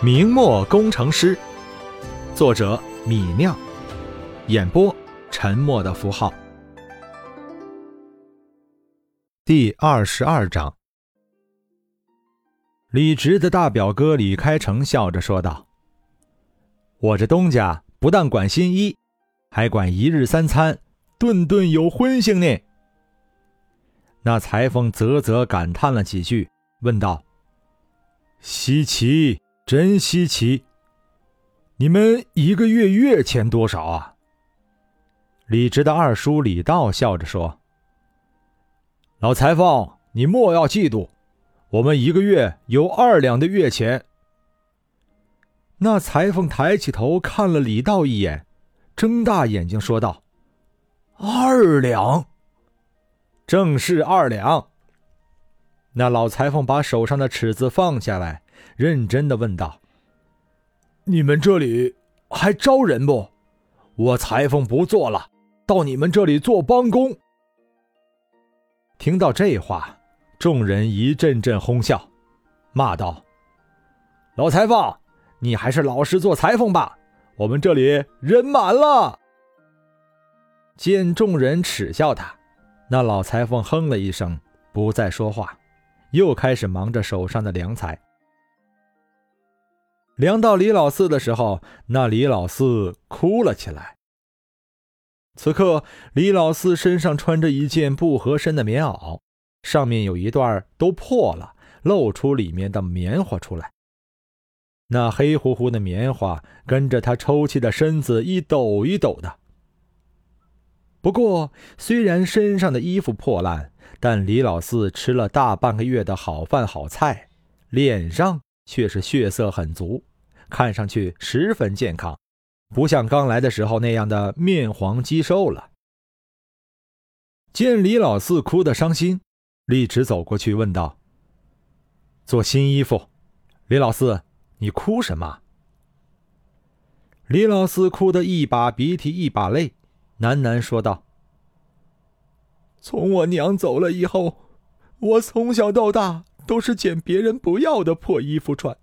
明末工程师，作者米酿，演播沉默的符号。第二十二章，李直的大表哥李开成笑着说道：“我这东家不但管新衣，还管一日三餐，顿顿有荤腥呢。”那裁缝啧啧感叹了几句，问道：“稀奇。”真稀奇！你们一个月月钱多少啊？李直的二叔李道笑着说：“老裁缝，你莫要嫉妒，我们一个月有二两的月钱。”那裁缝抬起头看了李道一眼，睁大眼睛说道：“二两，正是二两。”那老裁缝把手上的尺子放下来。认真的问道：“你们这里还招人不？我裁缝不做了，到你们这里做帮工。”听到这话，众人一阵阵哄笑，骂道：“老裁缝，你还是老实做裁缝吧，我们这里人满了。”见众人耻笑他，那老裁缝哼了一声，不再说话，又开始忙着手上的良材。量到李老四的时候，那李老四哭了起来。此刻，李老四身上穿着一件不合身的棉袄，上面有一段都破了，露出里面的棉花出来。那黑乎乎的棉花跟着他抽泣的身子一抖一抖的。不过，虽然身上的衣服破烂，但李老四吃了大半个月的好饭好菜，脸上却是血色很足。看上去十分健康，不像刚来的时候那样的面黄肌瘦了。见李老四哭得伤心，立直走过去问道：“做新衣服，李老四，你哭什么？”李老四哭得一把鼻涕一把泪，喃喃说道：“从我娘走了以后，我从小到大都是捡别人不要的破衣服穿。”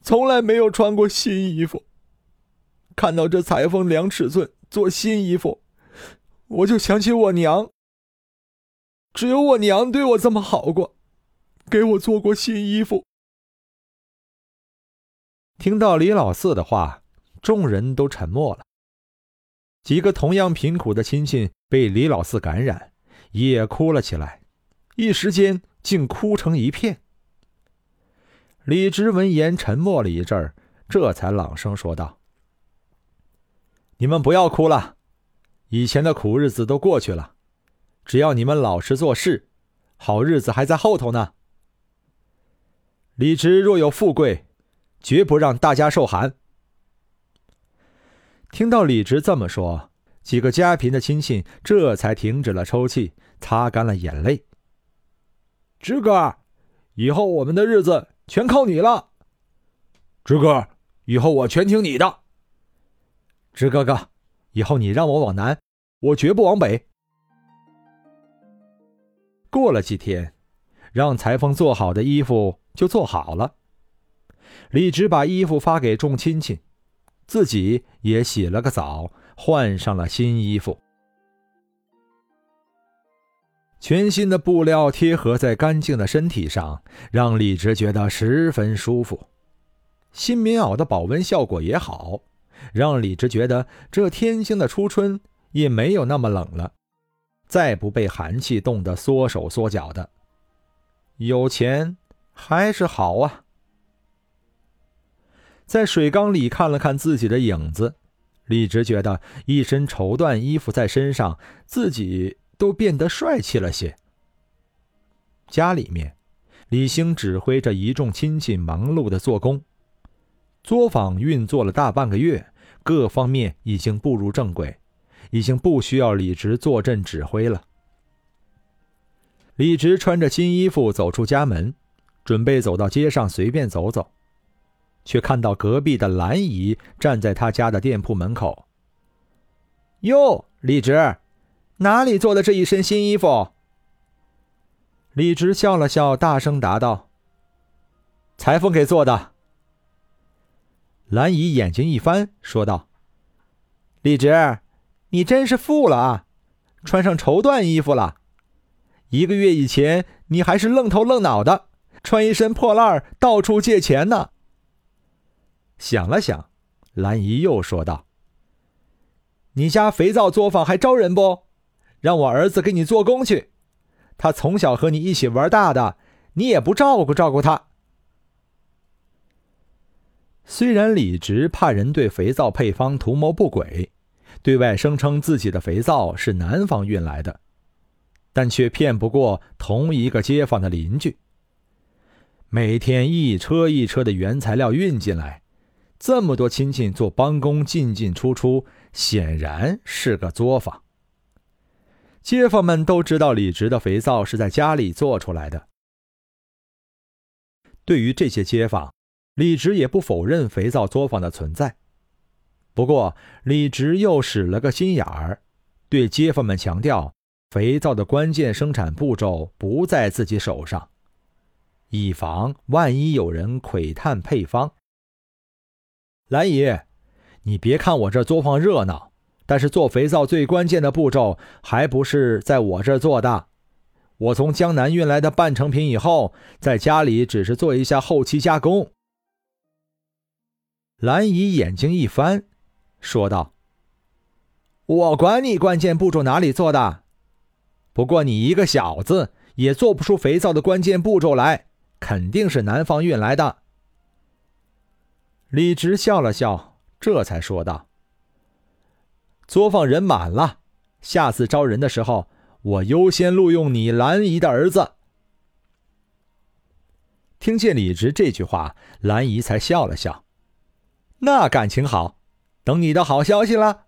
从来没有穿过新衣服。看到这裁缝量尺寸做新衣服，我就想起我娘。只有我娘对我这么好过，给我做过新衣服。听到李老四的话，众人都沉默了。几个同样贫苦的亲戚被李老四感染，也哭了起来，一时间竟哭成一片。李直闻言沉默了一阵儿，这才朗声说道：“你们不要哭了，以前的苦日子都过去了，只要你们老实做事，好日子还在后头呢。李直若有富贵，绝不让大家受寒。”听到李直这么说，几个家贫的亲戚这才停止了抽泣，擦干了眼泪。直哥，以后我们的日子。全靠你了，直哥，以后我全听你的。直哥哥，以后你让我往南，我绝不往北。过了几天，让裁缝做好的衣服就做好了。李直把衣服发给众亲戚，自己也洗了个澡，换上了新衣服。全新的布料贴合在干净的身体上，让李直觉得十分舒服。新棉袄的保温效果也好，让李直觉得这天星的初春也没有那么冷了，再不被寒气冻得缩手缩脚的。有钱还是好啊！在水缸里看了看自己的影子，李直觉得一身绸缎衣服在身上，自己。都变得帅气了些。家里面，李兴指挥着一众亲戚忙碌的做工，作坊运作了大半个月，各方面已经步入正轨，已经不需要李直坐镇指挥了。李直穿着新衣服走出家门，准备走到街上随便走走，却看到隔壁的兰姨站在他家的店铺门口。哟，李直。哪里做的这一身新衣服？李直笑了笑，大声答道：“裁缝给做的。”兰姨眼睛一翻，说道：“李直，你真是富了啊，穿上绸缎衣服了。一个月以前，你还是愣头愣脑的，穿一身破烂到处借钱呢。”想了想，兰姨又说道：“你家肥皂作坊还招人不？让我儿子给你做工去。他从小和你一起玩大的，你也不照顾照顾他。”虽然李直怕人对肥皂配方图谋不轨，对外声称自己的肥皂是南方运来的，但却骗不过同一个街坊的邻居。每天一车一车的原材料运进来，这么多亲戚做帮工进进出出，显然是个作坊。街坊们都知道李直的肥皂是在家里做出来的。对于这些街坊。李直也不否认肥皂作坊的存在，不过李直又使了个心眼儿，对街坊们强调，肥皂的关键生产步骤不在自己手上，以防万一有人窥探配方。兰姨，你别看我这作坊热闹，但是做肥皂最关键的步骤还不是在我这做的。我从江南运来的半成品以后，在家里只是做一下后期加工。兰姨眼睛一翻，说道：“我管你关键步骤哪里做的，不过你一个小子也做不出肥皂的关键步骤来，肯定是南方运来的。”李直笑了笑，这才说道：“作坊人满了，下次招人的时候，我优先录用你兰姨的儿子。”听见李直这句话，兰姨才笑了笑。那感情好，等你的好消息了。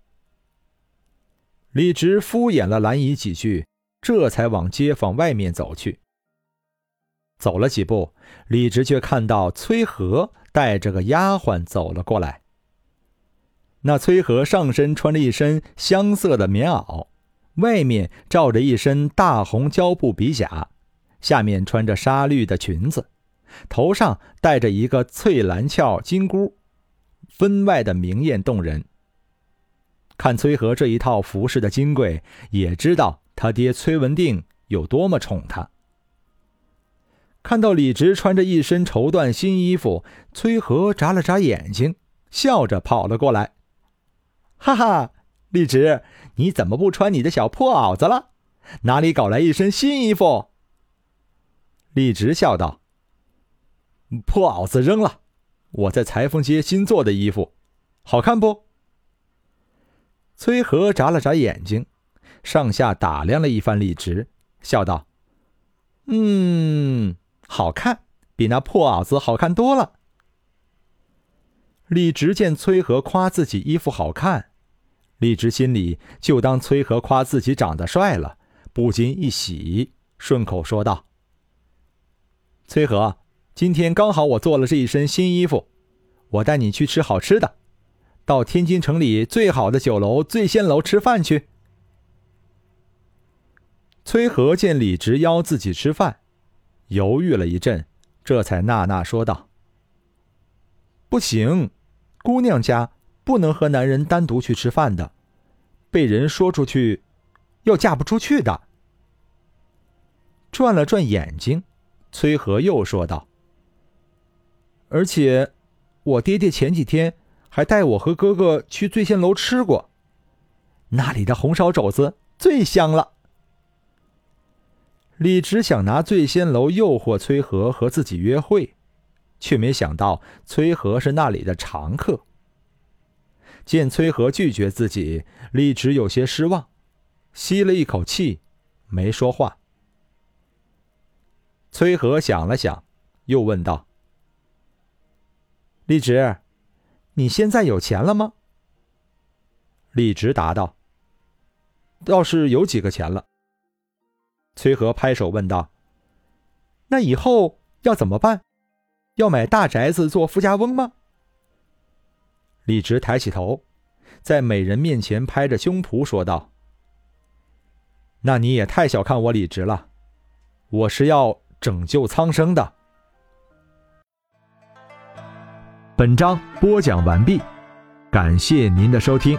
李直敷衍了兰姨几句，这才往街坊外面走去。走了几步，李直却看到崔和带着个丫鬟走了过来。那崔和上身穿着一身香色的棉袄，外面罩着一身大红胶布皮甲，下面穿着纱绿的裙子，头上戴着一个翠蓝翘金箍。分外的明艳动人。看崔和这一套服饰的金贵，也知道他爹崔文定有多么宠他。看到李直穿着一身绸缎新衣服，崔和眨了眨眼睛，笑着跑了过来：“哈哈，李直，你怎么不穿你的小破袄子了？哪里搞来一身新衣服？”李直笑道：“破袄子扔了。”我在裁缝街新做的衣服，好看不？崔和眨了眨眼睛，上下打量了一番李直，笑道：“嗯，好看，比那破袄子好看多了。”李直见崔和夸自己衣服好看，李直心里就当崔和夸自己长得帅了，不禁一喜，顺口说道：“崔和。”今天刚好我做了这一身新衣服，我带你去吃好吃的，到天津城里最好的酒楼醉仙楼吃饭去。崔和见李直邀自己吃饭，犹豫了一阵，这才呐呐说道：“不行，姑娘家不能和男人单独去吃饭的，被人说出去，要嫁不出去的。”转了转眼睛，崔和又说道。而且，我爹爹前几天还带我和哥哥去醉仙楼吃过，那里的红烧肘子最香了。李直想拿醉仙楼诱惑崔和和自己约会，却没想到崔和是那里的常客。见崔和拒绝自己，李直有些失望，吸了一口气，没说话。崔和想了想，又问道。李直，你现在有钱了吗？李直答道：“倒是有几个钱了。”崔和拍手问道：“那以后要怎么办？要买大宅子做富家翁吗？”李直抬起头，在美人面前拍着胸脯说道：“那你也太小看我李直了，我是要拯救苍生的。”本章播讲完毕，感谢您的收听。